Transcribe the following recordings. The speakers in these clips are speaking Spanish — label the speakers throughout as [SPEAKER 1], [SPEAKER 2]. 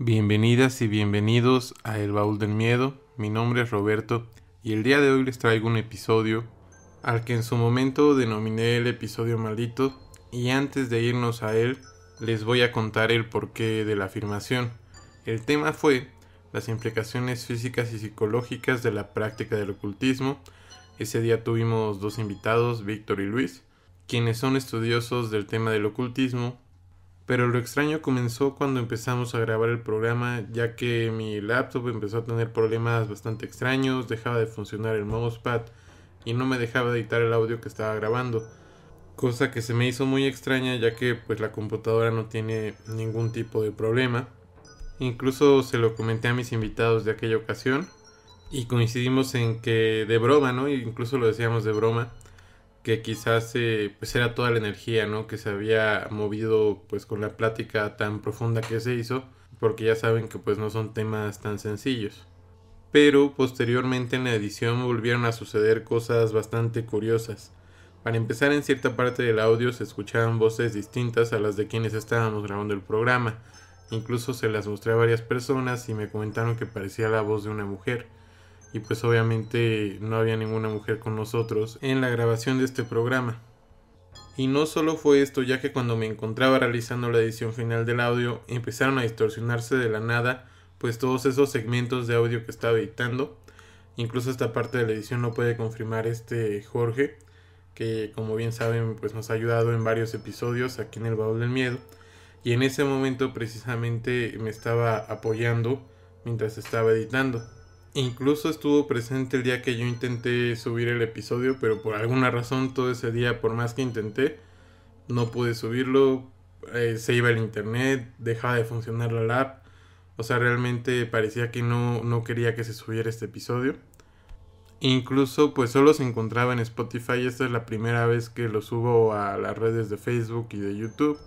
[SPEAKER 1] Bienvenidas y bienvenidos a El Baúl del Miedo. Mi nombre es Roberto y el día de hoy les traigo un episodio al que en su momento denominé el episodio maldito y antes de irnos a él les voy a contar el porqué de la afirmación. El tema fue las implicaciones físicas y psicológicas de la práctica del ocultismo. Ese día tuvimos dos invitados, Víctor y Luis, quienes son estudiosos del tema del ocultismo pero lo extraño comenzó cuando empezamos a grabar el programa, ya que mi laptop empezó a tener problemas bastante extraños, dejaba de funcionar el mousepad y no me dejaba editar el audio que estaba grabando. Cosa que se me hizo muy extraña ya que pues la computadora no tiene ningún tipo de problema. Incluso se lo comenté a mis invitados de aquella ocasión y coincidimos en que de broma, ¿no? Incluso lo decíamos de broma, que quizás eh, pues era toda la energía, ¿no? Que se había movido pues con la plática tan profunda que se hizo, porque ya saben que pues no son temas tan sencillos. Pero posteriormente en la edición volvieron a suceder cosas bastante curiosas. Para empezar en cierta parte del audio se escuchaban voces distintas a las de quienes estábamos grabando el programa. Incluso se las mostré a varias personas y me comentaron que parecía la voz de una mujer y pues obviamente no había ninguna mujer con nosotros en la grabación de este programa. Y no solo fue esto, ya que cuando me encontraba realizando la edición final del audio empezaron a distorsionarse de la nada pues todos esos segmentos de audio que estaba editando. Incluso esta parte de la edición no puede confirmar este Jorge, que como bien saben pues nos ha ayudado en varios episodios aquí en el baúl del miedo. Y en ese momento precisamente me estaba apoyando mientras estaba editando. Incluso estuvo presente el día que yo intenté subir el episodio, pero por alguna razón todo ese día, por más que intenté, no pude subirlo. Eh, se iba el internet, dejaba de funcionar la app. O sea, realmente parecía que no, no quería que se subiera este episodio. Incluso pues solo se encontraba en Spotify. Esta es la primera vez que lo subo a las redes de Facebook y de YouTube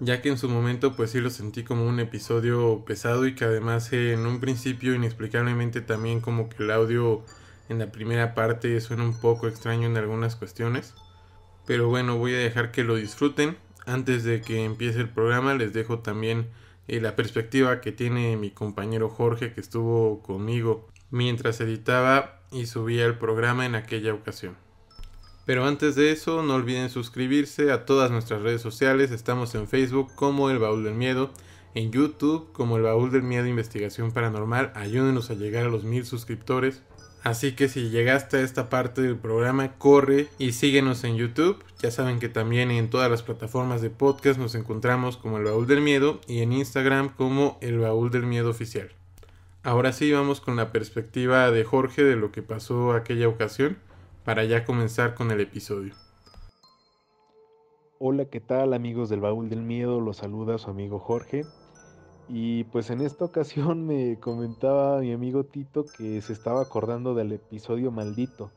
[SPEAKER 1] ya que en su momento pues sí lo sentí como un episodio pesado y que además en un principio inexplicablemente también como que el audio en la primera parte suena un poco extraño en algunas cuestiones. Pero bueno, voy a dejar que lo disfruten. Antes de que empiece el programa les dejo también eh, la perspectiva que tiene mi compañero Jorge que estuvo conmigo mientras editaba y subía el programa en aquella ocasión. Pero antes de eso, no olviden suscribirse a todas nuestras redes sociales. Estamos en Facebook como El Baúl del Miedo, en YouTube como El Baúl del Miedo Investigación Paranormal. Ayúdenos a llegar a los mil suscriptores. Así que si llegaste a esta parte del programa, corre y síguenos en YouTube. Ya saben que también en todas las plataformas de podcast nos encontramos como El Baúl del Miedo y en Instagram como El Baúl del Miedo Oficial. Ahora sí vamos con la perspectiva de Jorge de lo que pasó aquella ocasión para ya comenzar con el episodio.
[SPEAKER 2] Hola, ¿qué tal amigos del Baúl del Miedo? Los saluda su amigo Jorge. Y pues en esta ocasión me comentaba mi amigo Tito que se estaba acordando del episodio maldito.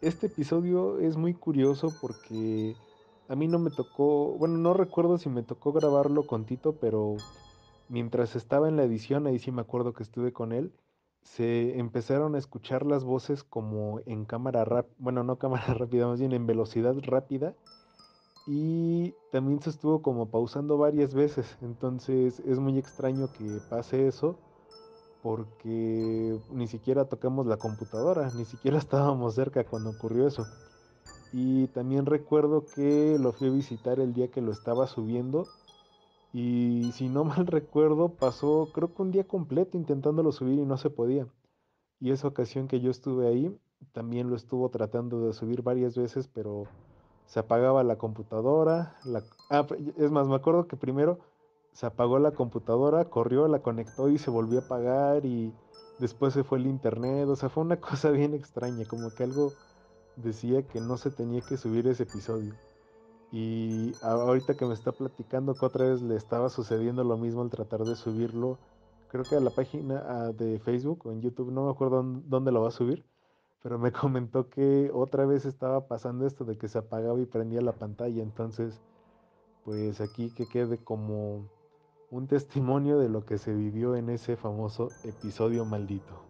[SPEAKER 2] Este episodio es muy curioso porque a mí no me tocó, bueno, no recuerdo si me tocó grabarlo con Tito, pero mientras estaba en la edición, ahí sí me acuerdo que estuve con él, se empezaron a escuchar las voces como en cámara rápida, bueno, no cámara rápida, más bien en velocidad rápida. Y también se estuvo como pausando varias veces. Entonces es muy extraño que pase eso porque ni siquiera tocamos la computadora, ni siquiera estábamos cerca cuando ocurrió eso. Y también recuerdo que lo fui a visitar el día que lo estaba subiendo y si no mal recuerdo, pasó creo que un día completo intentándolo subir y no se podía. Y esa ocasión que yo estuve ahí, también lo estuvo tratando de subir varias veces, pero se apagaba la computadora. La... Ah, es más, me acuerdo que primero se apagó la computadora, corrió, la conectó y se volvió a apagar y después se fue el internet. O sea, fue una cosa bien extraña, como que algo decía que no se tenía que subir ese episodio. Y ahorita que me está platicando que otra vez le estaba sucediendo lo mismo al tratar de subirlo, creo que a la página ah, de Facebook o en YouTube, no me acuerdo dónde lo va a subir, pero me comentó que otra vez estaba pasando esto de que se apagaba y prendía la pantalla. Entonces, pues aquí que quede como un testimonio de lo que se vivió en ese famoso episodio maldito.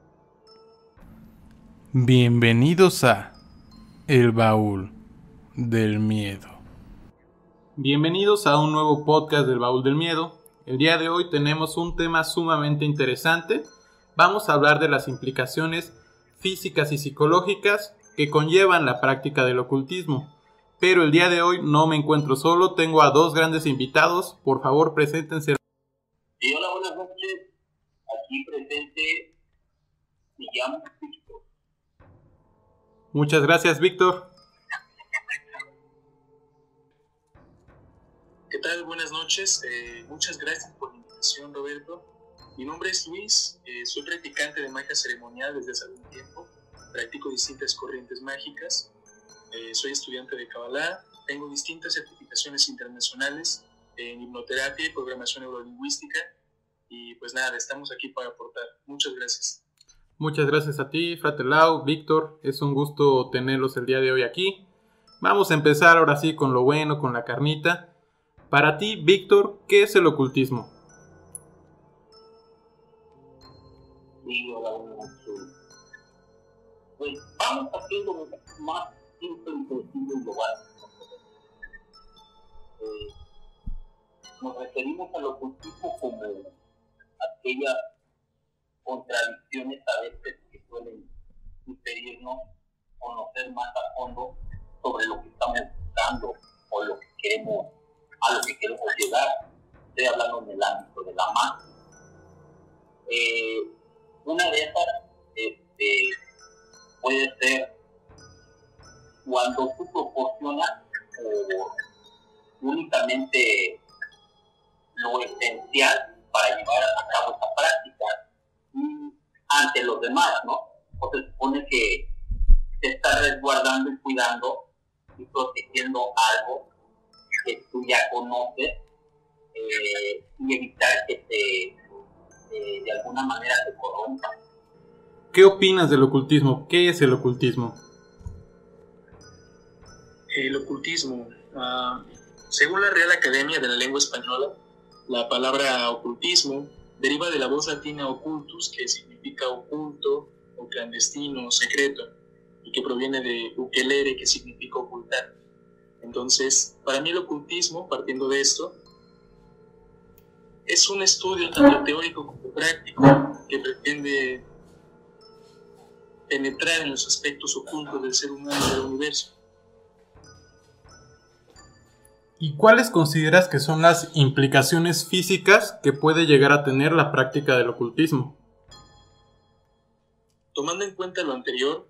[SPEAKER 1] Bienvenidos a El Baúl del Miedo. Bienvenidos a un nuevo podcast del Baúl del Miedo.
[SPEAKER 3] El día de hoy tenemos un tema sumamente interesante. Vamos a hablar de las implicaciones físicas y psicológicas que conllevan la práctica del ocultismo. Pero el día de hoy no me encuentro solo, tengo a dos grandes invitados. Por favor, preséntense.
[SPEAKER 4] hola, buenas noches. Aquí presente me llamo Víctor.
[SPEAKER 3] Muchas gracias, Víctor.
[SPEAKER 5] ¿Qué tal? Buenas noches. Eh, muchas gracias por la invitación, Roberto. Mi nombre es Luis, eh, soy practicante de magia ceremonial desde hace algún tiempo. Practico distintas corrientes mágicas. Eh, soy estudiante de Kabbalah. Tengo distintas certificaciones internacionales en hipnoterapia y programación neurolingüística. Y pues nada, estamos aquí para aportar. Muchas gracias.
[SPEAKER 3] Muchas gracias a ti, Fratelau, Víctor. Es un gusto tenerlos el día de hoy aquí. Vamos a empezar ahora sí con lo bueno, con la carnita. Para ti, Víctor, ¿qué es el ocultismo?
[SPEAKER 4] Pues vamos haciendo más simple y lo básico. Eh, nos referimos al ocultismo como aquellas contradicciones a veces que suelen impedirnos conocer más
[SPEAKER 3] opinas del ocultismo? ¿Qué es el ocultismo?
[SPEAKER 5] El ocultismo, uh, según la Real Academia de la Lengua Española, la palabra ocultismo deriva de la voz latina ocultus, que significa oculto o clandestino o secreto, y que proviene de ukelere, que significa ocultar. Entonces, para mí el ocultismo, partiendo de esto, es un estudio tanto teórico como práctico que pretende penetrar en los aspectos ocultos del ser humano y del universo.
[SPEAKER 3] ¿Y cuáles consideras que son las implicaciones físicas que puede llegar a tener la práctica del ocultismo?
[SPEAKER 5] Tomando en cuenta lo anterior,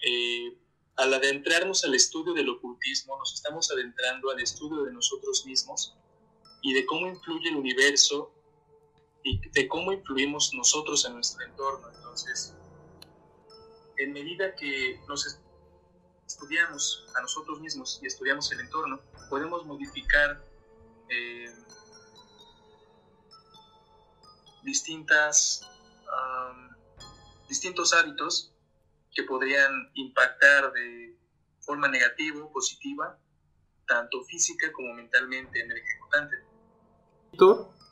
[SPEAKER 5] eh, al adentrarnos al estudio del ocultismo, nos estamos adentrando al estudio de nosotros mismos y de cómo influye el universo y de cómo influimos nosotros en nuestro entorno. Entonces, en medida que nos estudiamos a nosotros mismos y estudiamos el entorno, podemos modificar eh, distintas, distintos hábitos que podrían impactar de forma negativa o positiva, tanto física como mentalmente en el ejecutante.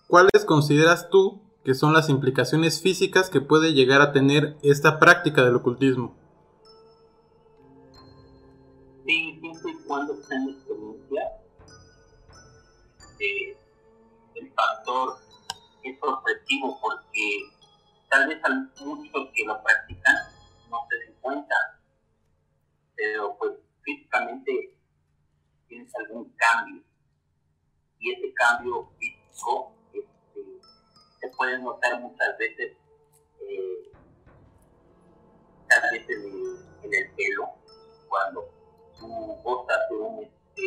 [SPEAKER 3] ¿cuáles consideras tú que son las implicaciones físicas que puede llegar a tener esta práctica del ocultismo?
[SPEAKER 4] Sí, siempre y cuando está en experiencia, eh, el factor es sorpresivo porque tal vez hay muchos que lo practican no se den cuenta, pero pues físicamente tienes algún cambio y ese cambio físico se puede notar muchas veces eh, tal vez en el, pelo cuando tú gozas de un, este,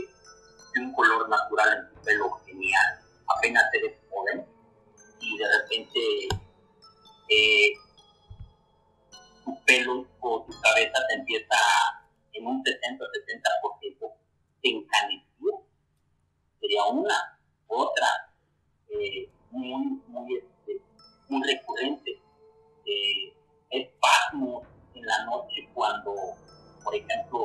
[SPEAKER 4] de un color natural en tu pelo genial apenas eres joven y de repente eh, tu pelo o tu cabeza te empieza en un 60-70% te encaneció. Sería una. Otra, eh, muy, muy, este, muy recurrente, eh, espasmos en la noche cuando, por ejemplo,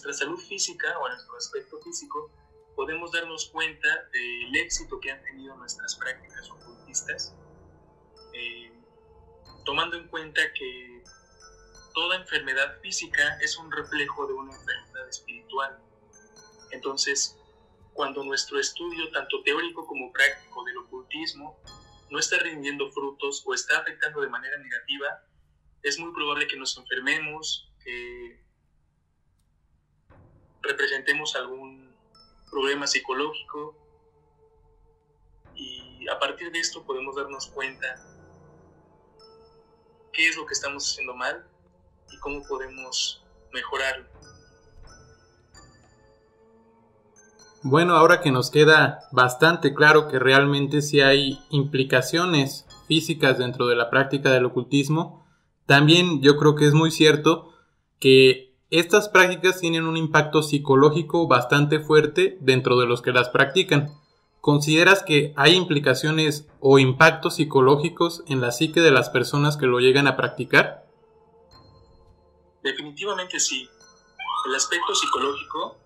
[SPEAKER 5] nuestra salud física o en nuestro aspecto físico, podemos darnos cuenta del éxito que han tenido nuestras prácticas ocultistas, eh, tomando en cuenta que toda enfermedad física es un reflejo de una enfermedad espiritual. Entonces, cuando nuestro estudio, tanto teórico como práctico del ocultismo, no está rindiendo frutos o está afectando de manera negativa, es muy probable que nos enfermemos, que representemos algún problema psicológico y a partir de esto podemos darnos cuenta qué es lo que estamos haciendo mal y cómo podemos mejorarlo.
[SPEAKER 3] Bueno, ahora que nos queda bastante claro que realmente sí hay implicaciones físicas dentro de la práctica del ocultismo, también yo creo que es muy cierto que estas prácticas tienen un impacto psicológico bastante fuerte dentro de los que las practican. ¿Consideras que hay implicaciones o impactos psicológicos en la psique de las personas que lo llegan a practicar?
[SPEAKER 5] Definitivamente sí. El aspecto psicológico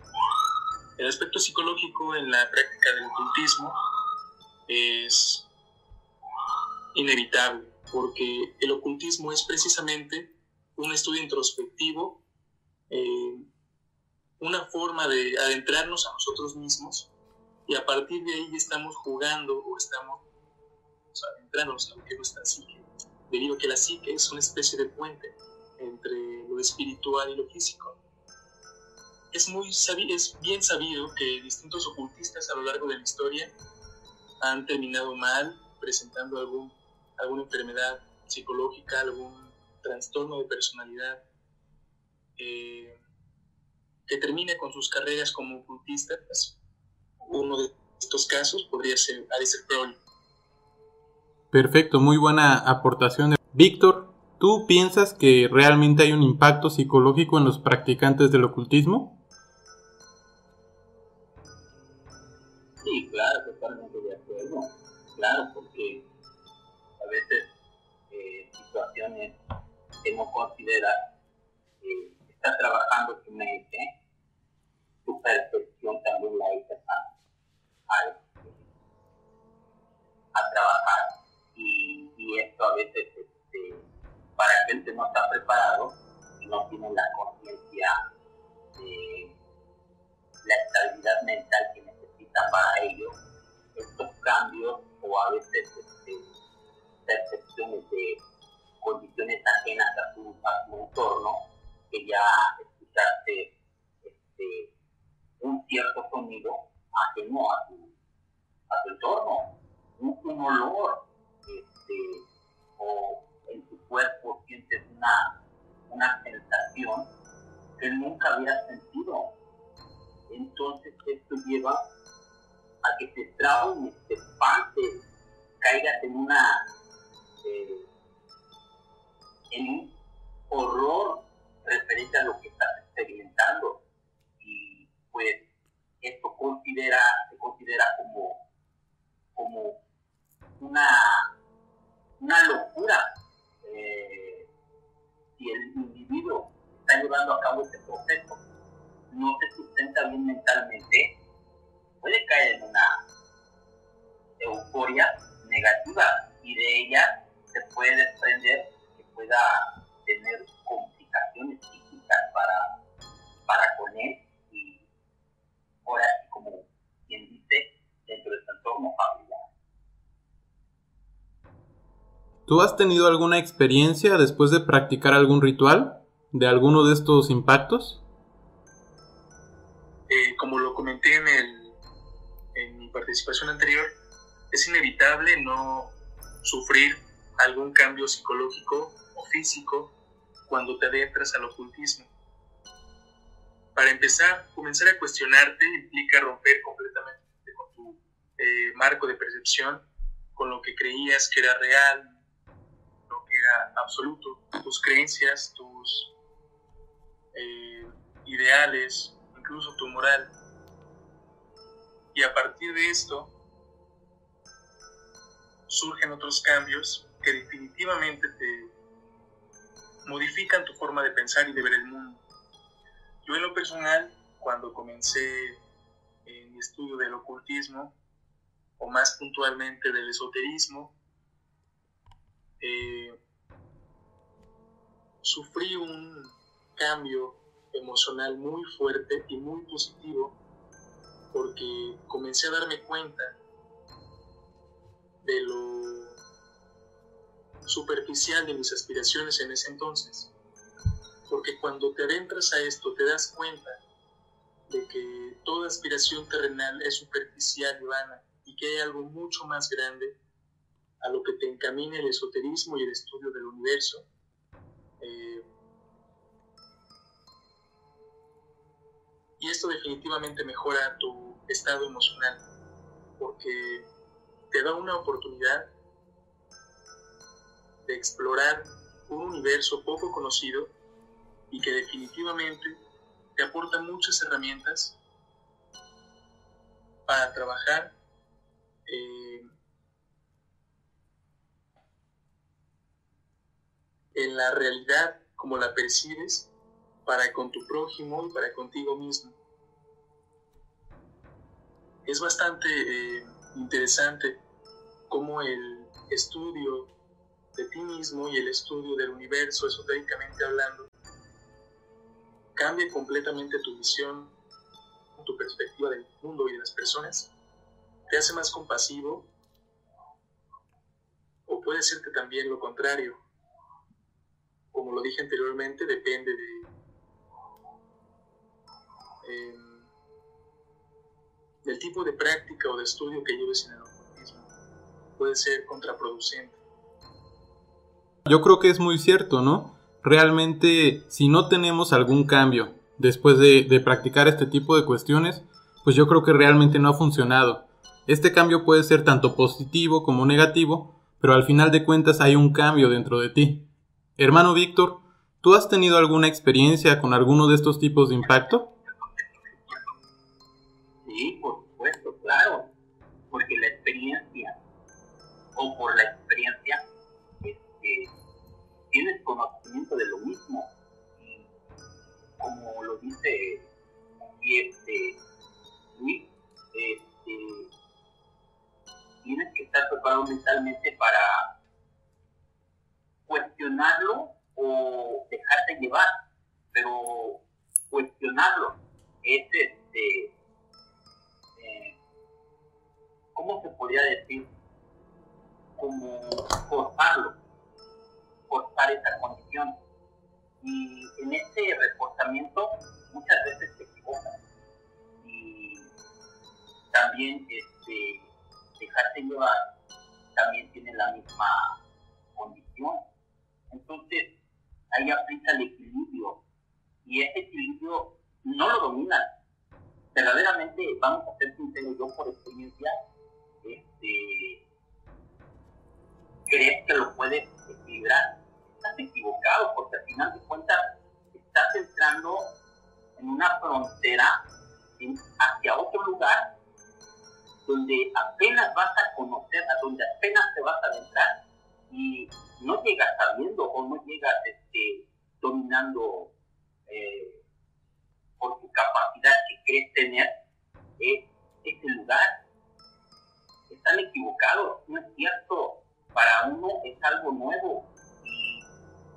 [SPEAKER 5] el aspecto psicológico en la práctica del ocultismo es inevitable, porque el ocultismo es precisamente un estudio introspectivo, eh, una forma de adentrarnos a nosotros mismos y a partir de ahí estamos jugando o estamos adentrándonos a lo que es nuestra psique, debido a que la psique es una especie de puente entre lo espiritual y lo físico. Es, muy es bien sabido que distintos ocultistas a lo largo de la historia han terminado mal, presentando algún, alguna enfermedad psicológica, algún trastorno de personalidad, eh, que termine con sus carreras como ocultistas. Uno de estos casos podría ser Alistair Crowley.
[SPEAKER 3] Perfecto, muy buena aportación. Víctor, ¿tú piensas que realmente hay un impacto psicológico en los practicantes del ocultismo?
[SPEAKER 4] Sí, claro, totalmente de acuerdo. Claro, porque a veces eh, situaciones que no considera está trabajando su mente, su percepción también la hizo a, a, trabajar. Y, y, esto a veces, este, para gente no está preparado y no tiene la conciencia de la estabilidad mental que para ello estos cambios o a veces este, percepciones de condiciones ajenas a su, entorno, que ya escuchaste este, un cierto sonido ajeno a tu, a tu entorno, un, olor, este, o en tu cuerpo sientes una, una sensación que nunca habías sentido. Entonces esto lleva a que te traumes, te espantes, caigas en una eh, en un horror referente a lo que estás experimentando. Y pues esto considera se considera como como una una locura eh, si el individuo está llevando a cabo este proceso. No se sustenta bien mentalmente
[SPEAKER 3] ¿Tú has tenido alguna experiencia después de practicar algún ritual de alguno de estos impactos?
[SPEAKER 5] Eh, como lo comenté en el participación anterior, es inevitable no sufrir algún cambio psicológico o físico cuando te adentras al ocultismo. Para empezar, comenzar a cuestionarte implica romper completamente con tu eh, marco de percepción, con lo que creías que era real, absoluto, tus creencias, tus eh, ideales, incluso tu moral. Y a partir de esto surgen otros cambios que definitivamente te modifican tu forma de pensar y de ver el mundo. Yo en lo personal, cuando comencé en mi estudio del ocultismo, o más puntualmente del esoterismo, eh, sufrí un cambio emocional muy fuerte y muy positivo porque comencé a darme cuenta de lo superficial de mis aspiraciones en ese entonces. Porque cuando te adentras a esto te das cuenta de que toda aspiración terrenal es superficial y vana y que hay algo mucho más grande a lo que te encamina el esoterismo y el estudio del universo. Eh, y esto definitivamente mejora tu estado emocional porque te da una oportunidad de explorar un universo poco conocido y que definitivamente te aporta muchas herramientas para trabajar eh, en la realidad como la percibes para con tu prójimo y para contigo mismo. Es bastante eh, interesante cómo el estudio de ti mismo y el estudio del universo, esotéricamente hablando, cambia completamente tu visión, tu perspectiva del mundo y de las personas, te hace más compasivo, o puede ser que también lo contrario. Como lo dije anteriormente, depende de em, del tipo de práctica o de estudio que lleves en el ocultismo. Puede ser contraproducente.
[SPEAKER 1] Yo creo que es muy cierto, ¿no? Realmente, si no tenemos algún cambio después de, practicar este tipo de cuestiones, pues yo creo que realmente no ha funcionado. Este cambio puede ser tanto positivo como negativo, pero al final de cuentas hay un cambio dentro de ti. Hermano Víctor, ¿tú has tenido alguna experiencia con alguno de estos tipos de impacto?
[SPEAKER 6] Sí, por supuesto, claro, porque la experiencia, o por la experiencia, tienes conocimiento de lo mismo. Y como lo dice aquí este Luis, este, tienes que estar preparado mentalmente para cuestionarlo o dejarte llevar, pero cuestionarlo es este, eh, ¿cómo se podría decir? Como forzarlo forzar esa condición. Y en ese reportamiento muchas veces se equivocan. Y también este, dejarse llevar también tiene la misma condición. Entonces, ahí aplica el equilibrio. Y ese equilibrio no lo domina Verdaderamente, vamos a ser sinceros, yo por experiencia, este, crees que lo puedes equilibrar estás equivocado, porque al final de cuentas estás entrando en una frontera hacia otro lugar donde apenas vas a conocer, a donde apenas te vas a adentrar y no llegas sabiendo o no llegas este, dominando eh, por tu capacidad que crees tener eh, ese lugar. Están equivocados, no es cierto. Para uno es algo nuevo,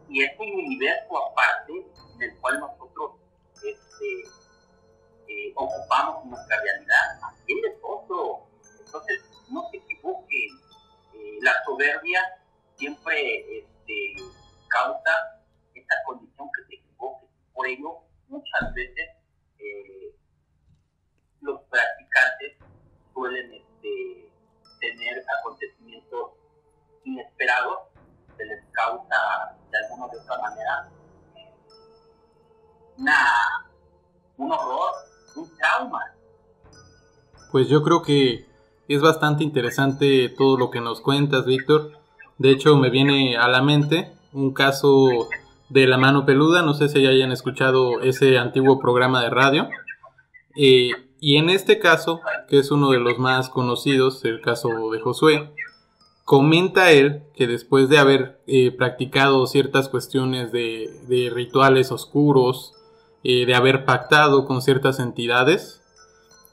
[SPEAKER 6] y es un universo aparte en el cual nosotros este, eh, ocupamos nuestra realidad. Aquel es otro. Entonces, no se equivoquen. Eh, la soberbia siempre este, causa esta condición que se equivoque. Por ello, muchas veces eh, los practicantes suelen este, tener acontecimientos inesperados se les causa de alguna de otra manera una, un horror, un trauma.
[SPEAKER 1] Pues yo creo que es bastante interesante todo lo que nos cuentas, Víctor. De hecho, me viene a la mente un caso de la mano peluda. No sé si ya hayan escuchado ese antiguo programa de radio. Eh, y en este caso, que es uno de los más conocidos, el caso de Josué, comenta él que después de haber eh, practicado ciertas cuestiones de, rituales oscuros, eh, de haber pactado con ciertas entidades,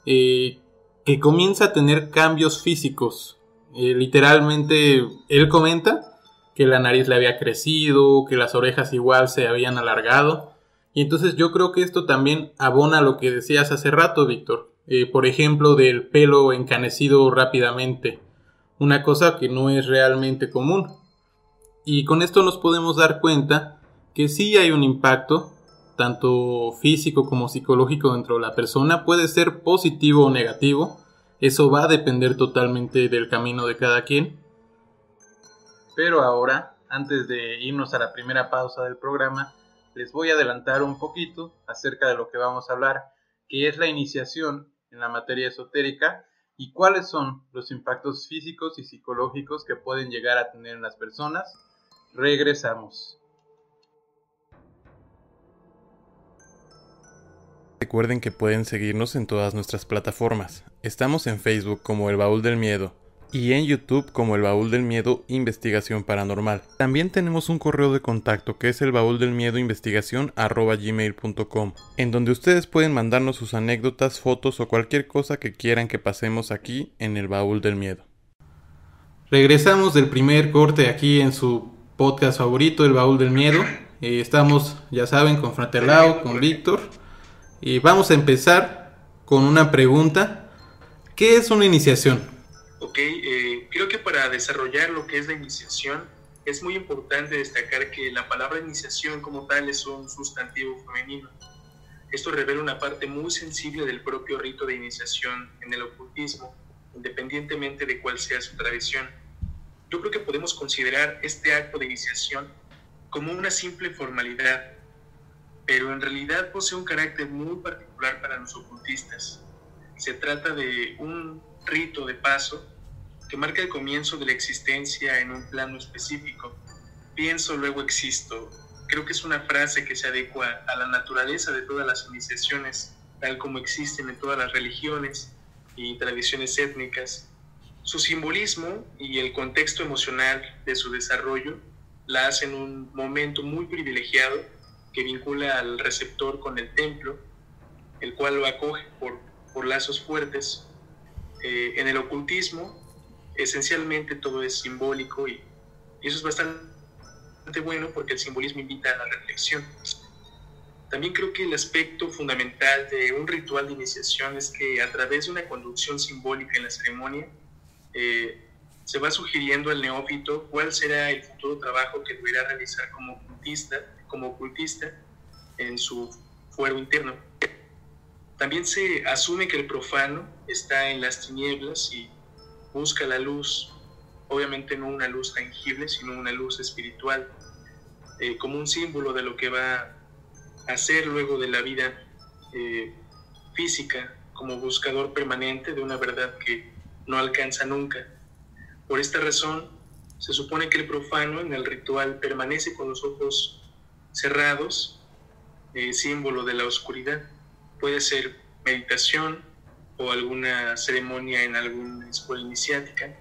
[SPEAKER 1] que comienza a tener cambios físicos. Literalmente, él comenta que la nariz le había crecido, que las orejas igual se habían alargado. Y entonces yo creo que esto también abona lo que decías hace rato, Víctor. por ejemplo, del pelo encanecido rápidamente una cosa que no es realmente común. Y con esto nos podemos dar cuenta que sí hay un impacto, tanto físico como psicológico dentro de la persona, puede ser positivo o negativo, eso va a depender totalmente del camino de cada quien. Pero ahora, antes de irnos a la primera pausa del programa, les voy a adelantar un poquito acerca de lo que vamos a hablar, que es la iniciación en la materia esotérica y cuáles son los impactos físicos y psicológicos que pueden llegar a tener en las personas. Regresamos. Recuerden que pueden seguirnos en todas nuestras plataformas. Estamos en Facebook como El Baúl del Miedo, y en YouTube como el baúl del miedo investigación paranormal. También tenemos un correo de contacto que es el baúl del miedo investigación gmail.com en donde ustedes pueden mandarnos sus anécdotas, fotos o cualquier cosa que quieran que pasemos aquí en el baúl del miedo. Regresamos del primer corte aquí en su podcast favorito, El Baúl del Miedo. Eh, estamos, ya saben, con Fratelao, con Víctor. Y vamos a empezar con una pregunta. ¿Qué es una iniciación?
[SPEAKER 5] Ok, eh, creo que para desarrollar lo que es la iniciación es muy importante destacar que la palabra iniciación como tal es un sustantivo femenino. Esto revela una parte muy sensible del propio rito de iniciación en el ocultismo, independientemente de cuál sea su tradición. Yo creo que podemos considerar este acto de iniciación como una simple formalidad, pero en realidad posee un carácter muy particular para los ocultistas. Se trata de un rito de paso que marca el comienzo de la existencia en un plano específico. Pienso, luego existo. Creo que es una frase que se adecua a la naturaleza de todas las iniciaciones, tal como existen en todas las religiones y tradiciones étnicas. Su simbolismo y el contexto emocional de su desarrollo la hacen un momento muy privilegiado que vincula al receptor con el templo, el cual lo acoge por, por lazos fuertes. Eh, en el ocultismo, esencialmente todo es simbólico y, eso es bastante bueno porque el simbolismo invita a la reflexión. También creo que el aspecto fundamental de un ritual de iniciación es que a través de una conducción simbólica en la ceremonia eh, se va sugiriendo al neófito cuál será el futuro trabajo que deberá realizar como ocultista, como ocultista en su fuero interno. También se asume que el profano está en las tinieblas y busca la luz, obviamente no una luz tangible, sino una luz espiritual, eh, como un símbolo de lo que va a ser luego de la vida eh, física, como buscador permanente de una verdad que no alcanza nunca. Por esta razón, se supone que el profano en el ritual permanece con los ojos cerrados, eh, símbolo de la oscuridad. Puede ser meditación, o alguna ceremonia en alguna escuela iniciática,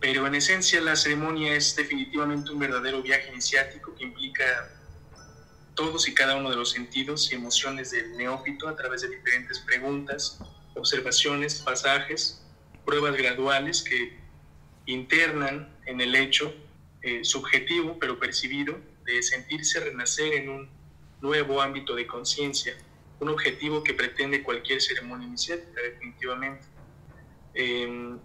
[SPEAKER 5] pero en esencia la ceremonia es definitivamente un verdadero viaje iniciático que implica todos y cada uno de los sentidos y emociones del neófito a través de diferentes preguntas, observaciones, pasajes, pruebas graduales que internan en el hecho eh, subjetivo pero percibido de sentirse renacer en un nuevo ámbito de conciencia un objetivo que pretende cualquier ceremonia iniciática, definitivamente. Em,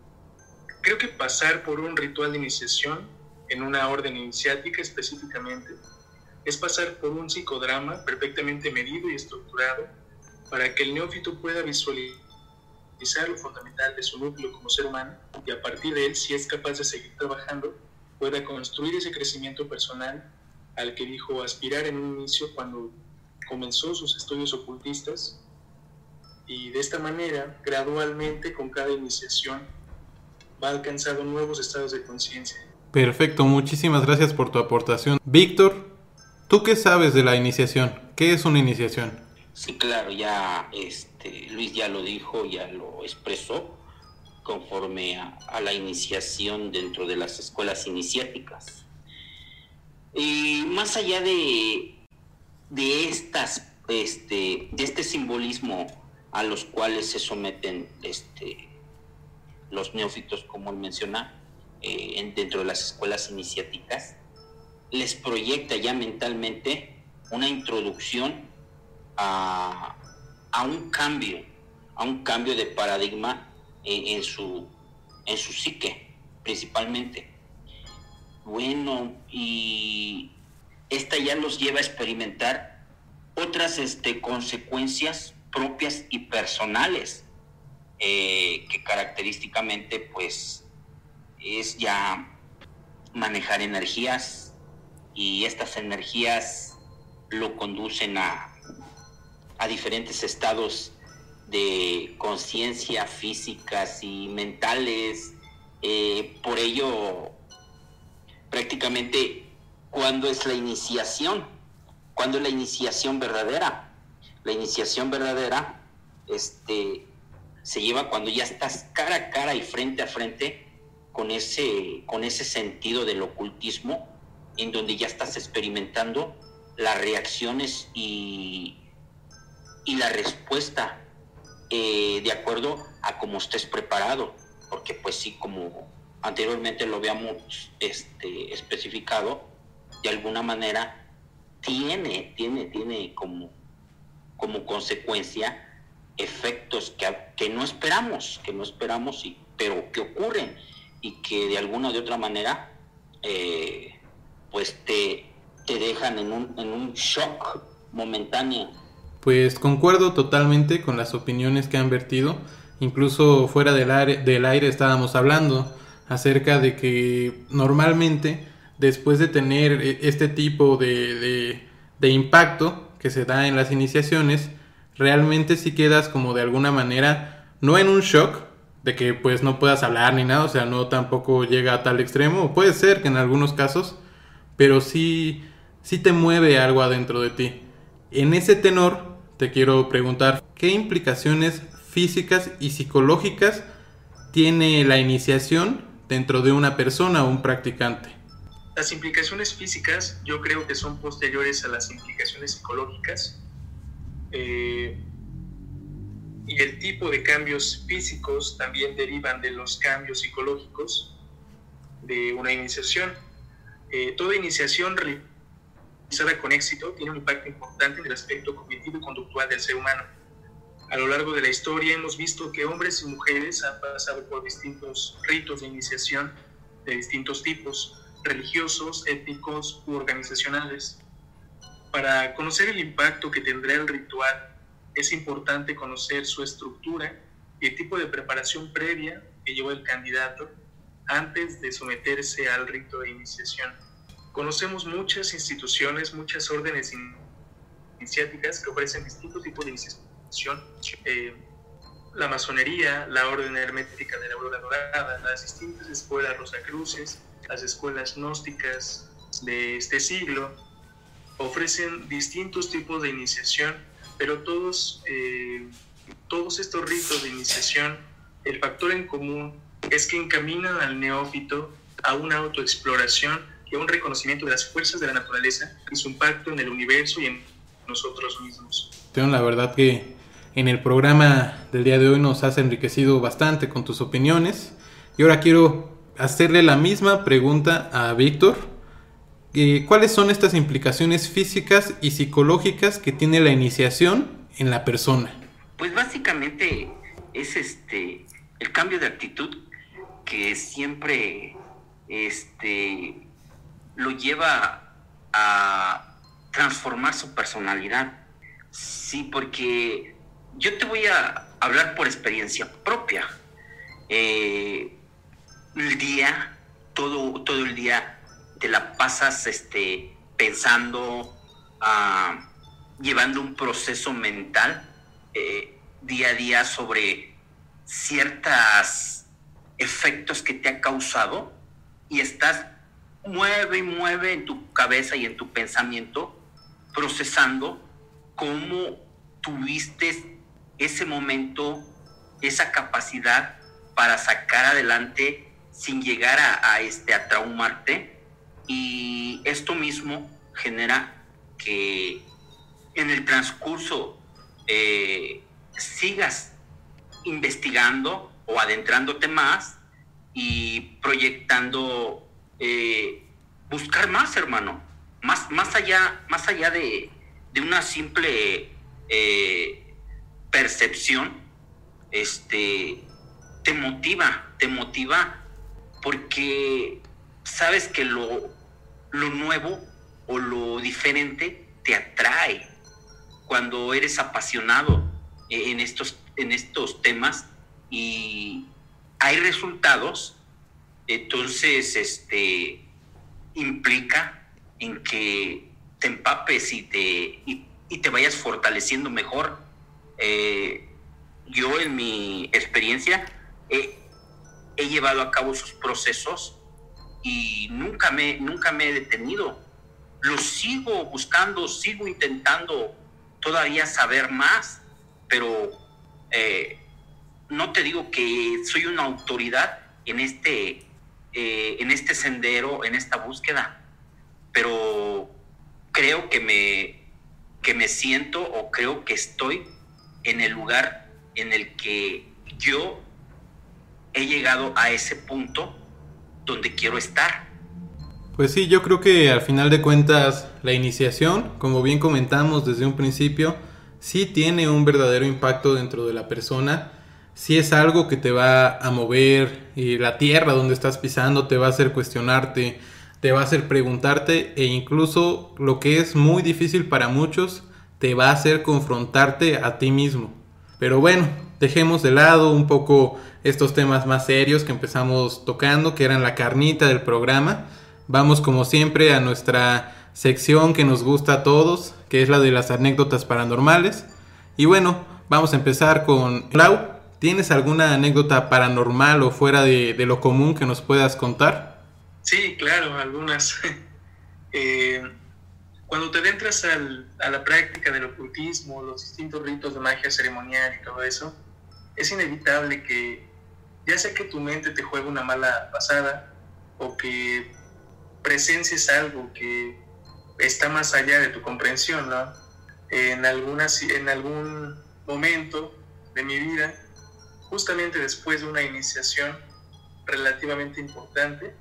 [SPEAKER 5] creo que pasar por un ritual de iniciación en una orden iniciática específicamente es pasar por un psicodrama perfectamente medido y estructurado para que el neófito pueda visualizar lo fundamental de su núcleo como ser humano y a partir de él, si es capaz de seguir trabajando, pueda construir ese crecimiento personal al que dijo aspirar en un inicio cuando comenzó sus estudios ocultistas y de esta manera, gradualmente, con cada iniciación, va alcanzando nuevos estados de conciencia.
[SPEAKER 1] Perfecto, muchísimas gracias por tu aportación. Víctor, ¿tú qué sabes de la iniciación? ¿Qué es una iniciación?
[SPEAKER 4] Sí, claro, ya este, Luis ya lo dijo, ya lo expresó conforme a, la iniciación dentro de las escuelas iniciáticas. Y más allá de, de estas, este, de este simbolismo a los cuales se someten este, los neófitos, como él menciona, eh, dentro de las escuelas iniciáticas, les proyecta ya mentalmente una introducción a, un cambio, a un cambio de paradigma en, su, en su psique, principalmente. Bueno, y esta ya los lleva a experimentar otras este, consecuencias propias y personales, eh, que característicamente pues es ya manejar energías y estas energías lo conducen a, a diferentes estados de conciencia físicas y mentales. Eh, por ello, prácticamente, cuando es la iniciación? cuando es la iniciación verdadera? La iniciación verdadera este, se lleva cuando ya estás cara a cara y frente a frente con ese, con ese sentido del ocultismo, en donde ya estás experimentando las reacciones y, y la respuesta eh, de acuerdo a cómo estés preparado, porque pues sí, como anteriormente lo habíamos este, especificado, de alguna manera tiene, tiene, tiene como como consecuencia efectos que, que no esperamos, que no esperamos, y, pero que ocurren y que de alguna o de otra manera eh, pues te, te dejan en un, en un shock momentáneo.
[SPEAKER 1] Pues concuerdo totalmente con las opiniones que han vertido. Incluso fuera del aire, del aire estábamos hablando acerca de que normalmente después de tener e, este tipo de, de, impacto que se da en las iniciaciones, realmente si quedas como de alguna manera, no en un shock, de que pues no puedas hablar ni nada, o sea, no tampoco llega a tal extremo, puede ser que en algunos casos, pero sí, sí te mueve algo adentro de ti. En ese tenor, te quiero preguntar, ¿qué implicaciones físicas y psicológicas tiene la iniciación dentro de una persona o un practicante?
[SPEAKER 5] Las implicaciones físicas yo creo que son posteriores a las implicaciones psicológicas eh, y el tipo de cambios físicos también derivan de los cambios psicológicos de una iniciación. Eh, toda iniciación realizada con éxito tiene un impacto importante en el aspecto cognitivo y conductual del ser humano. A lo largo de la historia hemos visto que hombres y mujeres han pasado por distintos ritos de iniciación de distintos tipos religiosos, étnicos u organizacionales. Para conocer el impacto que tendrá el ritual, es importante conocer su estructura y el tipo de preparación previa que llevó el candidato antes de someterse al rito de iniciación. Conocemos muchas instituciones, muchas órdenes iniciáticas que ofrecen distintos tipos de iniciación. Eh, la masonería, la orden hermética de la aurora dorada, las distintas escuelas rosacruces, las escuelas gnósticas de este siglo ofrecen distintos tipos de iniciación, pero todos, eh, todos estos ritos de iniciación, el factor en común es que encaminan al neófito a una autoexploración y a un reconocimiento de las fuerzas de la naturaleza y su impacto en el universo y en nosotros mismos.
[SPEAKER 1] Tengo la verdad que en el programa del día de hoy nos has enriquecido bastante con tus opiniones y ahora quiero hacerle la misma pregunta a Víctor. Eh, ¿Cuáles son estas implicaciones físicas y psicológicas que tiene la iniciación en la persona?
[SPEAKER 4] Pues básicamente es este el cambio de actitud que siempre este lo lleva a transformar su personalidad. Sí, porque yo te voy a hablar por experiencia propia. Eh, el día, todo, todo el día te la pasas este, pensando, ah, llevando un proceso mental eh, día a día sobre ciertos efectos que te ha causado y estás mueve y mueve en tu cabeza y en tu pensamiento procesando cómo tuviste ese momento, esa capacidad para sacar adelante sin llegar a, este, a traumarte. Y esto mismo genera que en el transcurso eh, sigas investigando o adentrándote más y proyectando eh, buscar más, hermano, más, más allá, más allá de, una simple eh, percepción, este, te motiva, te motiva porque sabes que lo, lo nuevo o lo diferente te atrae cuando eres apasionado en estos, en estos temas y hay resultados, entonces este, implica en que te empapes y te, y, te vayas fortaleciendo mejor. Eh, yo en mi experiencia he llevado a cabo sus procesos y nunca me, nunca me he detenido. Lo sigo buscando, sigo intentando todavía saber más, pero eh, no te digo que soy una autoridad en este, eh, en este sendero, en esta búsqueda, pero creo que me, que me siento o creo que estoy en el lugar en el que yo he llegado a ese punto donde quiero estar.
[SPEAKER 1] Pues sí, yo creo que al final de cuentas la iniciación, como bien comentamos desde un principio, sí tiene un verdadero impacto dentro de la persona, sí es algo que te va a mover y la tierra donde estás pisando te va a hacer cuestionarte, te va a hacer preguntarte e incluso lo que es muy difícil para muchos, te va a hacer confrontarte a ti mismo. Pero bueno, dejemos de lado un poco estos temas más serios que empezamos tocando, que eran la carnita del programa. Vamos como siempre a nuestra sección que nos gusta a todos, que es la de las anécdotas paranormales. Y bueno, vamos a empezar con Clau. ¿Tienes alguna anécdota paranormal o fuera de, lo común que nos puedas contar?
[SPEAKER 5] Sí, claro, algunas. Eh, cuando te adentras a la práctica del ocultismo, los distintos ritos de magia ceremonial y todo eso, es inevitable que, ya sea que tu mente te juegue una mala pasada o que presencies algo que está más allá de tu comprensión, ¿no? En, algunas, en algún momento de mi vida, justamente después de una iniciación relativamente importante,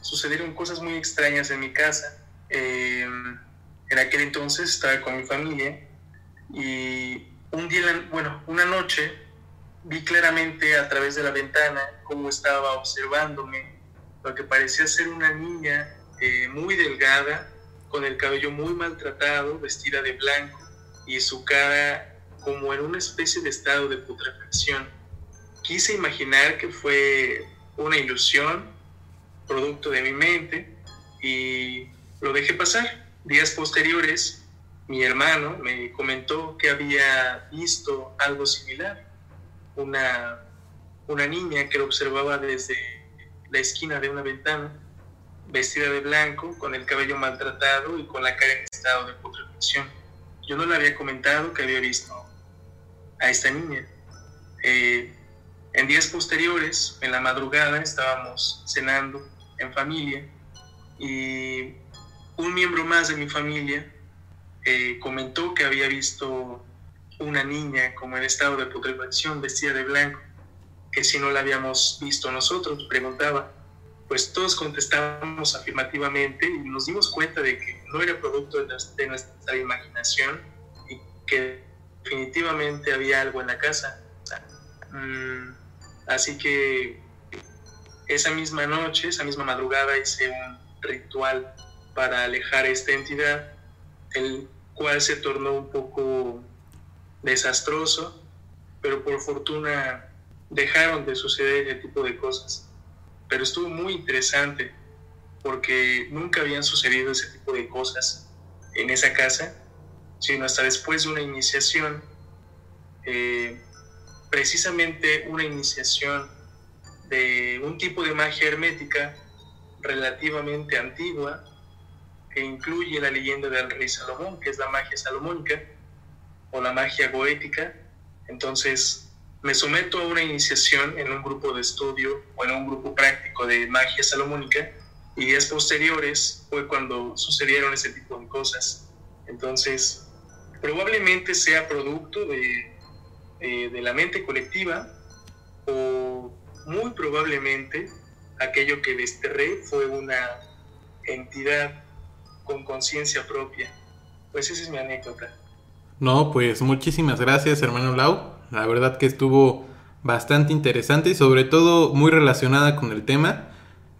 [SPEAKER 5] sucedieron cosas muy extrañas en mi casa Em, en aquel entonces estaba con mi familia y un día, bueno, una noche vi claramente a través de la ventana cómo estaba observándome, lo que parecía ser una niña eh, muy delgada, con el cabello muy maltratado, vestida de blanco y su cara como en una especie de estado de putrefacción. Quise imaginar que fue una ilusión, producto de mi mente, y lo dejé pasar. Días posteriores, mi hermano me comentó que había visto algo similar. Una, una niña que lo observaba desde la esquina de una ventana, vestida de blanco, con el cabello maltratado y con la cara en estado de putrefacción. Yo no le había comentado que había visto a esta niña. Eh, en días posteriores, en la madrugada, estábamos cenando en familia y un miembro más de mi familia eh, comentó que había visto una niña como en estado de putrefacción, vestida de blanco, que si no la habíamos visto nosotros, preguntaba. Pues todos contestábamos afirmativamente y nos dimos cuenta de que no era producto de nuestra imaginación y que definitivamente había algo en la casa. Mm, así que esa misma noche, esa misma madrugada hice un ritual para alejar esta entidad, el cual se tornó un poco desastroso, pero por fortuna dejaron de suceder ese tipo de cosas. Pero estuvo muy interesante porque nunca habían sucedido ese tipo de cosas en esa casa. sino hasta después de una iniciación, eh, precisamente una iniciación de un tipo de magia hermética relativamente antigua, que incluye la leyenda del rey Salomón, que es la magia salomónica o la magia goética. Entonces, me someto a una iniciación en un grupo de estudio o en un grupo práctico de magia salomónica y días posteriores fue cuando sucedieron ese tipo de cosas. Entonces, probablemente sea producto de, eh, de la mente colectiva o muy probablemente aquello que desterré fue una entidad con conciencia propia. Pues esa es mi anécdota.
[SPEAKER 1] No, pues muchísimas gracias, hermano Lau. La verdad que estuvo bastante interesante y sobre todo muy relacionada con el tema.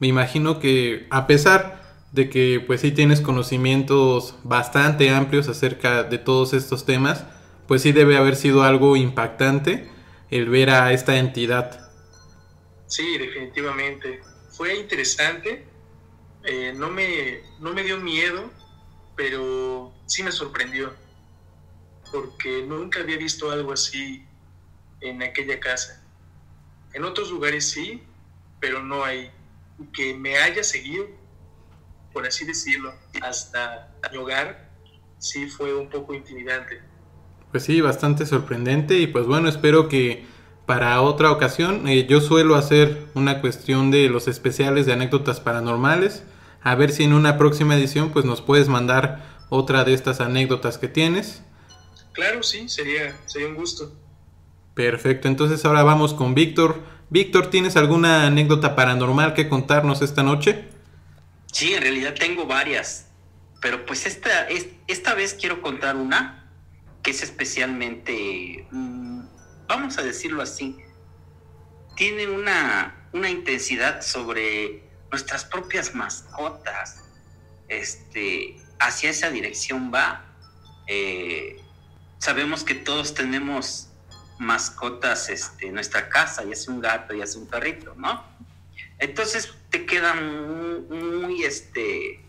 [SPEAKER 1] Me imagino que a pesar de que pues sí tienes conocimientos bastante amplios acerca de todos estos temas, pues sí debe haber sido algo impactante el ver a esta entidad.
[SPEAKER 5] Sí, definitivamente. Fue interesante. Eh, no, me, no me dio miedo, pero sí me sorprendió. Porque nunca había visto algo así en aquella casa. En otros lugares sí, pero no hay. Que me haya seguido, por así decirlo, hasta mi hogar, sí fue un poco intimidante.
[SPEAKER 1] Pues sí, bastante sorprendente y pues bueno, espero que para otra ocasión eh, yo suelo hacer una cuestión de los especiales de anécdotas paranormales. A ver si en una próxima edición pues nos puedes mandar otra de estas anécdotas que tienes.
[SPEAKER 5] Claro, sí, sería, sería un gusto.
[SPEAKER 1] Perfecto, entonces ahora vamos con Víctor. Víctor, ¿tienes alguna anécdota paranormal que contarnos esta noche?
[SPEAKER 4] Sí, en realidad tengo varias, pero pues esta, esta vez quiero contar una que es especialmente, mm, vamos a decirlo así, tiene una, una intensidad sobre nuestras propias mascotas. Este, hacia esa dirección va. Eh, sabemos que todos tenemos mascotas este, en nuestra casa, ya sea un gato, ya sea un perrito, ¿no? Entonces te quedan muy, este,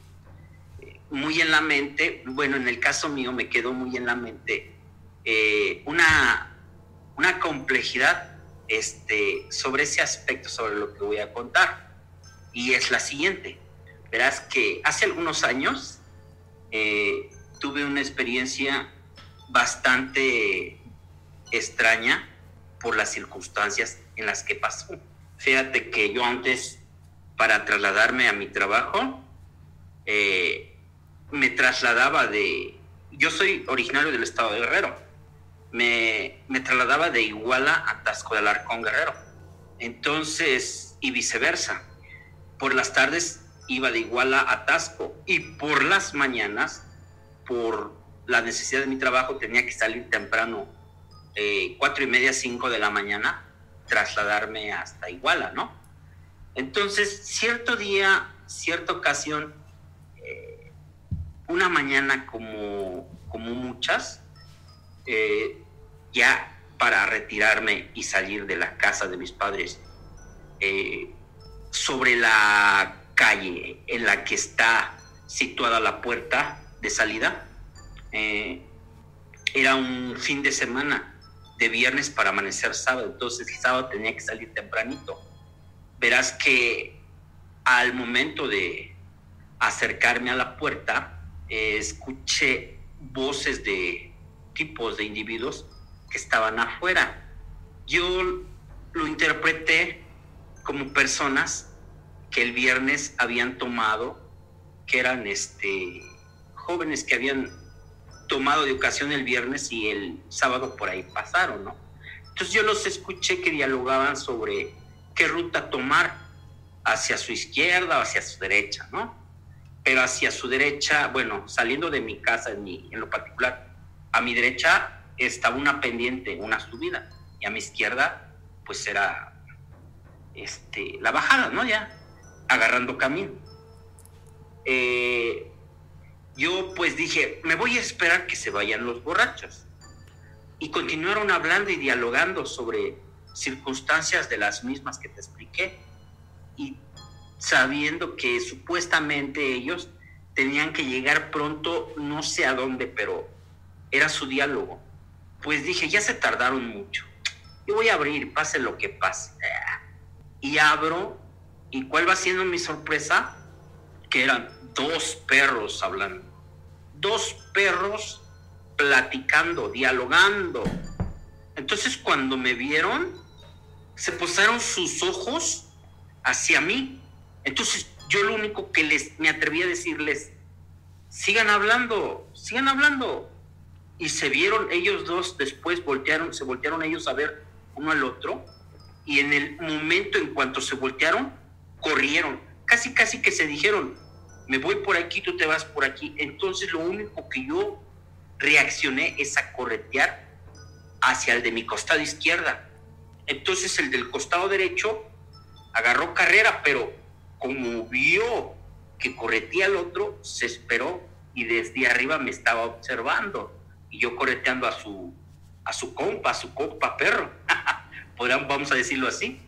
[SPEAKER 4] muy en la mente, bueno, en el caso mío me quedó muy en la mente eh, una, una complejidad este, sobre ese aspecto, sobre lo que voy a contar. Y es la siguiente. Verás que hace algunos años eh, tuve una experiencia bastante extraña por las circunstancias en las que pasó. Fíjate que yo antes, para trasladarme a mi trabajo, eh, me trasladaba de... Yo soy originario del estado de Guerrero. Me, me trasladaba de Iguala a Tasco de Alarcón Guerrero. Entonces, y viceversa. Por las tardes iba de Iguala a Tasco y por las mañanas, por la necesidad de mi trabajo, tenía que salir temprano eh, cuatro y media, cinco de la mañana, trasladarme hasta Iguala, ¿no? Entonces, cierto día, cierta ocasión, eh, una mañana como, como muchas, eh, ya para retirarme y salir de la casa de mis padres, sobre la calle en la que está situada la puerta de salida, era un fin de semana de viernes para amanecer sábado, entonces el sábado tenía que salir tempranito. Verás que al momento de acercarme a la puerta, eh, escuché voces de tipos de individuos que estaban afuera. Yo lo interpreté como personas que el viernes habían tomado, que eran este, jóvenes que habían tomado de ocasión el viernes y el sábado por ahí pasaron, ¿no? Entonces yo los escuché que dialogaban sobre qué ruta tomar hacia su izquierda o hacia su derecha, ¿no? Pero hacia su derecha, bueno, saliendo de mi casa en, en lo particular, a mi derecha estaba una pendiente, una subida, y a mi izquierda, pues era este, la bajada, ¿no? Ya, agarrando camino. Eh, yo pues dije, me voy a esperar que se vayan los borrachos. Y continuaron hablando y dialogando sobre circunstancias de las mismas que te expliqué. Y sabiendo que supuestamente ellos tenían que llegar pronto, no sé a dónde, pero era su diálogo. Pues dije, ya se tardaron mucho. Yo voy a abrir, pase lo que pase. Y abro, ¿y cuál va siendo mi sorpresa? Que eran dos perros hablando. Dos perros platicando, dialogando. Entonces cuando me vieron, se posaron sus ojos hacia mí. Entonces yo lo único que les me atreví a decirles, sigan hablando, sigan hablando. Y se vieron ellos dos, después voltearon, se voltearon ellos a ver uno al otro. Y en el momento en cuanto se voltearon, corrieron. Casi, casi que se dijeron, me voy por aquí, tú te vas por aquí. Entonces lo único que yo reaccioné es a corretear hacia el de mi costado izquierda. Entonces el del costado derecho agarró carrera, pero como vio que corretía al otro, se esperó y desde arriba me estaba observando. Y yo correteando a su, a su compa, a su compa perro. Podrían, vamos a decirlo así.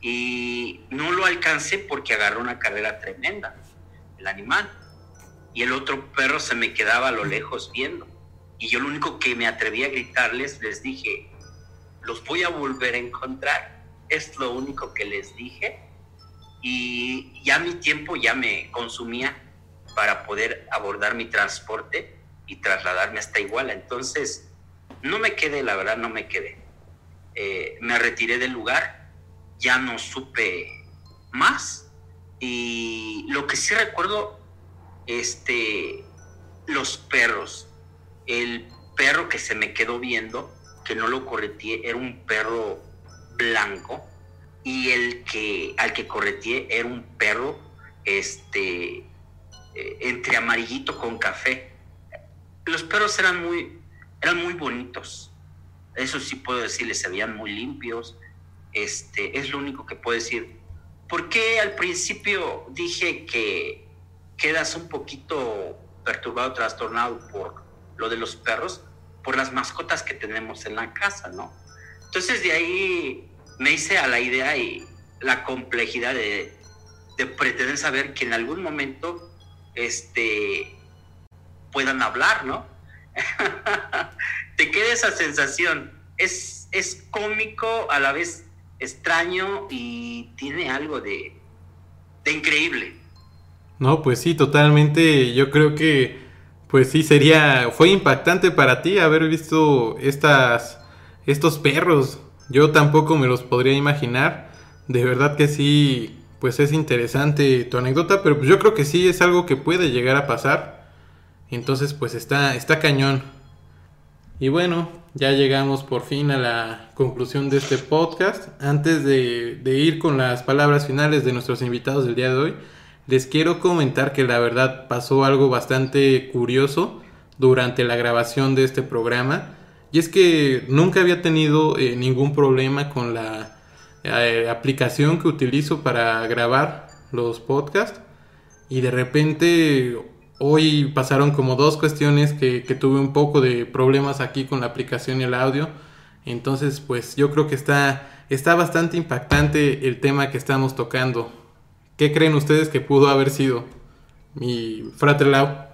[SPEAKER 4] Y no lo alcancé porque agarró una carrera tremenda, el animal. Y el otro perro se me quedaba a lo lejos viendo. Y yo lo único que me atreví a gritarles, les dije, los voy a volver a encontrar. Es lo único que les dije. Y ya mi tiempo ya me consumía para poder abordar mi transporte y trasladarme hasta Iguala. Entonces, no me quedé, la verdad, no me quedé. Eh, me retiré del lugar, ya no supe más. Y lo que sí recuerdo, este, los perros el perro que se me quedó viendo, que no lo correteé, era un perro blanco y el que al que correteé era un perro este eh, entre amarillito con café. Los perros eran muy eran muy bonitos. Eso sí puedo decirles, se veían muy limpios. Este, es lo único que puedo decir. ¿Por qué al principio dije que quedas un poquito perturbado, trastornado por lo de los perros por las mascotas que tenemos en la casa, ¿no? Entonces de ahí me hice a la idea y la complejidad de, pretender saber que en algún momento este, puedan hablar, ¿no? Te queda esa sensación. Es, es cómico, a la vez extraño y tiene algo de, de increíble.
[SPEAKER 1] No, pues sí, totalmente. Yo creo que pues sí, sería, fue impactante para ti haber visto estas, estos perros. Yo tampoco me los podría imaginar. De verdad que sí, pues es interesante tu anécdota, pero pues yo creo que sí es algo que puede llegar a pasar. Entonces, pues está, está cañón. Y bueno, ya llegamos por fin a la conclusión de este podcast. Antes de, ir con las palabras finales de nuestros invitados del día de hoy, les quiero comentar que la verdad pasó algo bastante curioso durante la grabación de este programa. Y es que nunca había tenido eh, ningún problema con la eh, aplicación que utilizo para grabar los podcasts. Y de repente hoy pasaron como dos cuestiones que, que, tuve un poco de problemas aquí con la aplicación y el audio. Entonces pues yo creo que está, está bastante impactante el tema que estamos tocando. ¿Qué creen ustedes que pudo haber sido? Mi Lau?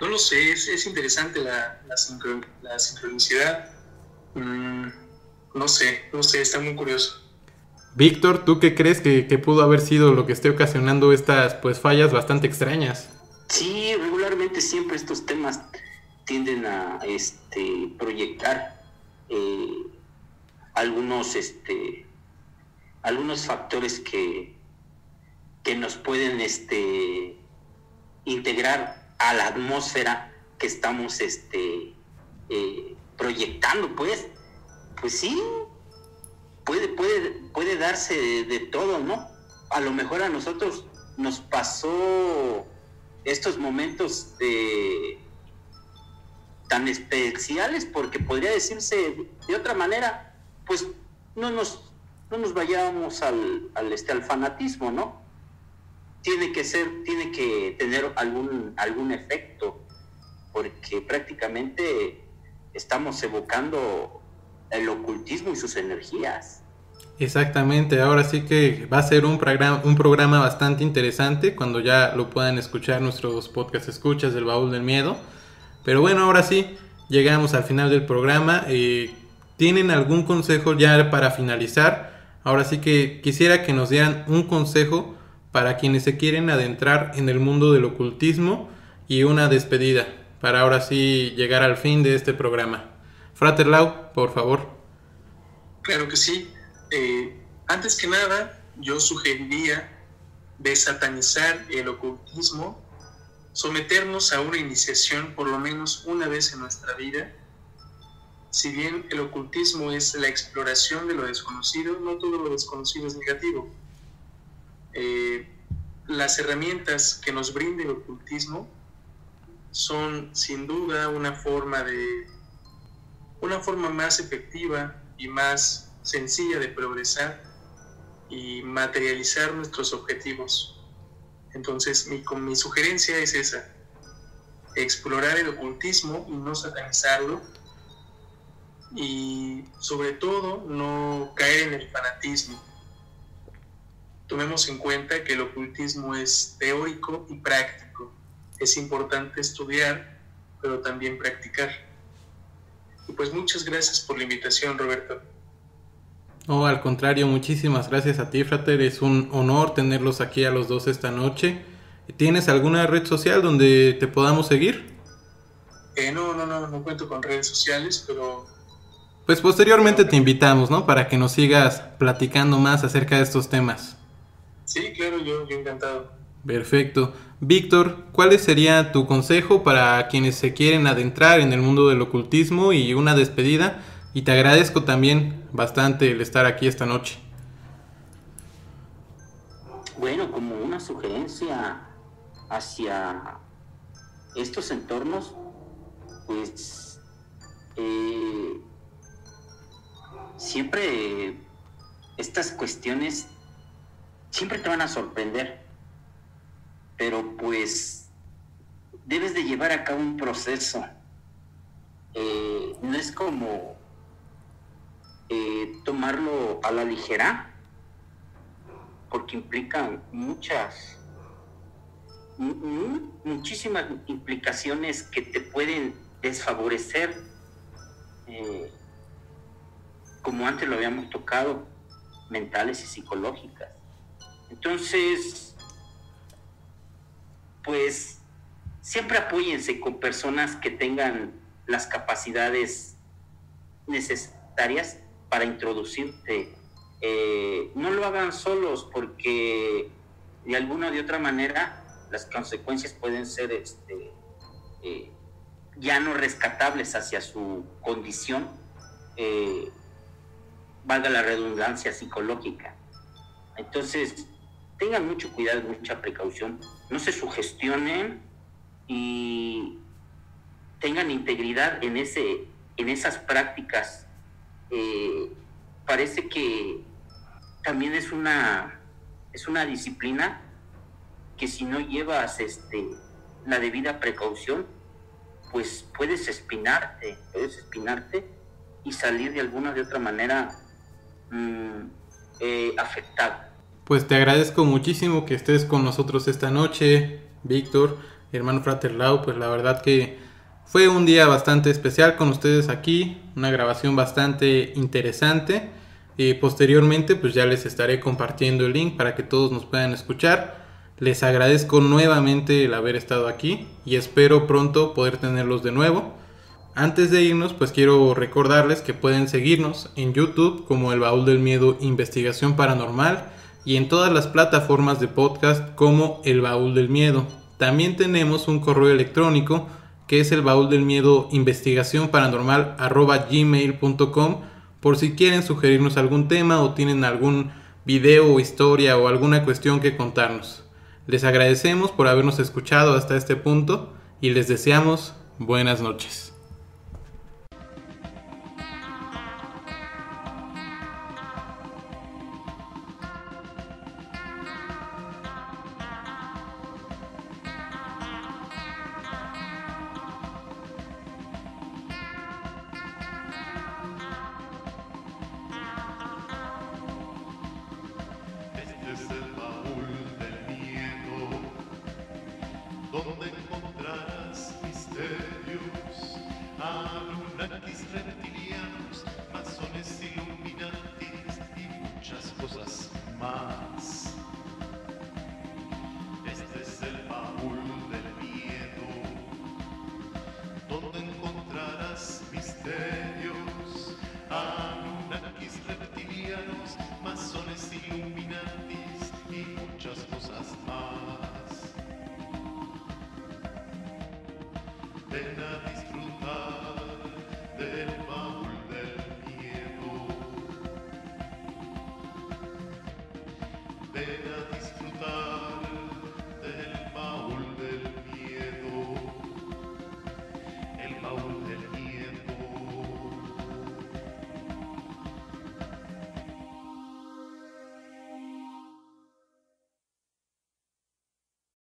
[SPEAKER 5] No lo sé, es, interesante la, la, sincronicidad. Mm, no sé, no sé, está muy curioso.
[SPEAKER 1] Víctor, ¿tú qué crees que, pudo haber sido lo que esté ocasionando estas pues fallas bastante extrañas?
[SPEAKER 4] Sí, regularmente siempre estos temas tienden a este, proyectar eh, algunos, este, algunos factores que, que nos pueden este, integrar a la atmósfera que estamos este, eh, proyectando, pues, pues sí, puede, puede, puede darse de, todo, ¿no? A lo mejor a nosotros nos pasó estos momentos tan especiales porque podría decirse de otra manera, pues no nos, no nos vayamos al, al, este, al fanatismo, ¿no? tiene que ser, tiene que tener algún, algún efecto, porque prácticamente estamos evocando el ocultismo y sus energías.
[SPEAKER 1] Exactamente, ahora sí que va a ser un programa, bastante interesante cuando ya lo puedan escuchar nuestros podcast escuchas del baúl del miedo. Pero bueno, ahora sí, llegamos al final del programa. Eh, ¿Tienen algún consejo ya para finalizar? Ahora sí que quisiera que nos dieran un consejo para quienes se quieren adentrar en el mundo del ocultismo y una despedida para ahora sí llegar al fin de este programa. Frater Lau, por favor.
[SPEAKER 5] Claro que sí. Eh, antes que nada, yo sugeriría desatanizar el ocultismo, someternos a una iniciación por lo menos una vez en nuestra vida. Si bien el ocultismo es la exploración de lo desconocido, no todo lo desconocido es negativo. Eh, las herramientas que nos brinde el ocultismo son sin duda una forma de una forma más efectiva y más sencilla de progresar y materializar nuestros objetivos. Entonces, mi, mi sugerencia es esa, explorar el ocultismo y no satanizarlo, y sobre todo no caer en el fanatismo. Tomemos en cuenta que el ocultismo es teórico y práctico. Es importante estudiar, pero también practicar. Y pues muchas gracias por la invitación, Roberto.
[SPEAKER 1] No, al contrario, muchísimas gracias a ti, Frater. Es un honor tenerlos aquí a los dos esta noche. ¿Tienes alguna red social donde te podamos seguir?
[SPEAKER 5] Eh, no, no, no, no cuento con redes sociales, pero...
[SPEAKER 1] Pues posteriormente te invitamos, ¿no? Para que nos sigas platicando más acerca de estos temas.
[SPEAKER 5] Sí, claro, yo, yo encantado.
[SPEAKER 1] Perfecto. Víctor, ¿cuál sería tu consejo para quienes se quieren adentrar en el mundo del ocultismo y una despedida? Y te agradezco también bastante el estar aquí esta noche.
[SPEAKER 4] Bueno, como una sugerencia hacia estos entornos, pues eh, siempre estas cuestiones siempre te van a sorprender, pero pues debes de llevar a cabo un proceso. Eh, no es como eh, tomarlo a la ligera, porque implica muchas, muchísimas implicaciones que te pueden desfavorecer, eh, como antes lo habíamos tocado, mentales y psicológicas. Entonces, pues siempre apóyense con personas que tengan las capacidades necesarias para introducirte. Eh, no lo hagan solos porque de alguna o de otra manera las consecuencias pueden ser este, eh, ya no rescatables hacia su condición, eh, valga la redundancia psicológica. Entonces, tengan mucho cuidado, mucha precaución, no se sugestionen y tengan integridad en, ese, en esas prácticas eh, parece que también es una, es una disciplina que si no llevas este, la debida precaución, pues puedes espinarte, puedes espinarte y salir de alguna de otra manera mm, eh, afectado.
[SPEAKER 1] Pues te agradezco muchísimo que estés con nosotros esta noche, Víctor, hermano Frater Lau, pues la verdad que fue un día bastante especial con ustedes aquí, una grabación bastante interesante. Y posteriormente pues ya les estaré compartiendo el link para que todos nos puedan escuchar. Les agradezco nuevamente el haber estado aquí y espero pronto poder tenerlos de nuevo. Antes de irnos pues quiero recordarles que pueden seguirnos en YouTube como El Baúl del Miedo Investigación Paranormal y en todas las plataformas de podcast como El Baúl del Miedo. También tenemos un correo electrónico que es el baúl del miedo investigación paranormal gmail.com por si quieren sugerirnos algún tema o tienen algún video o historia o alguna cuestión que contarnos. Les agradecemos por habernos escuchado hasta este punto y les deseamos buenas noches.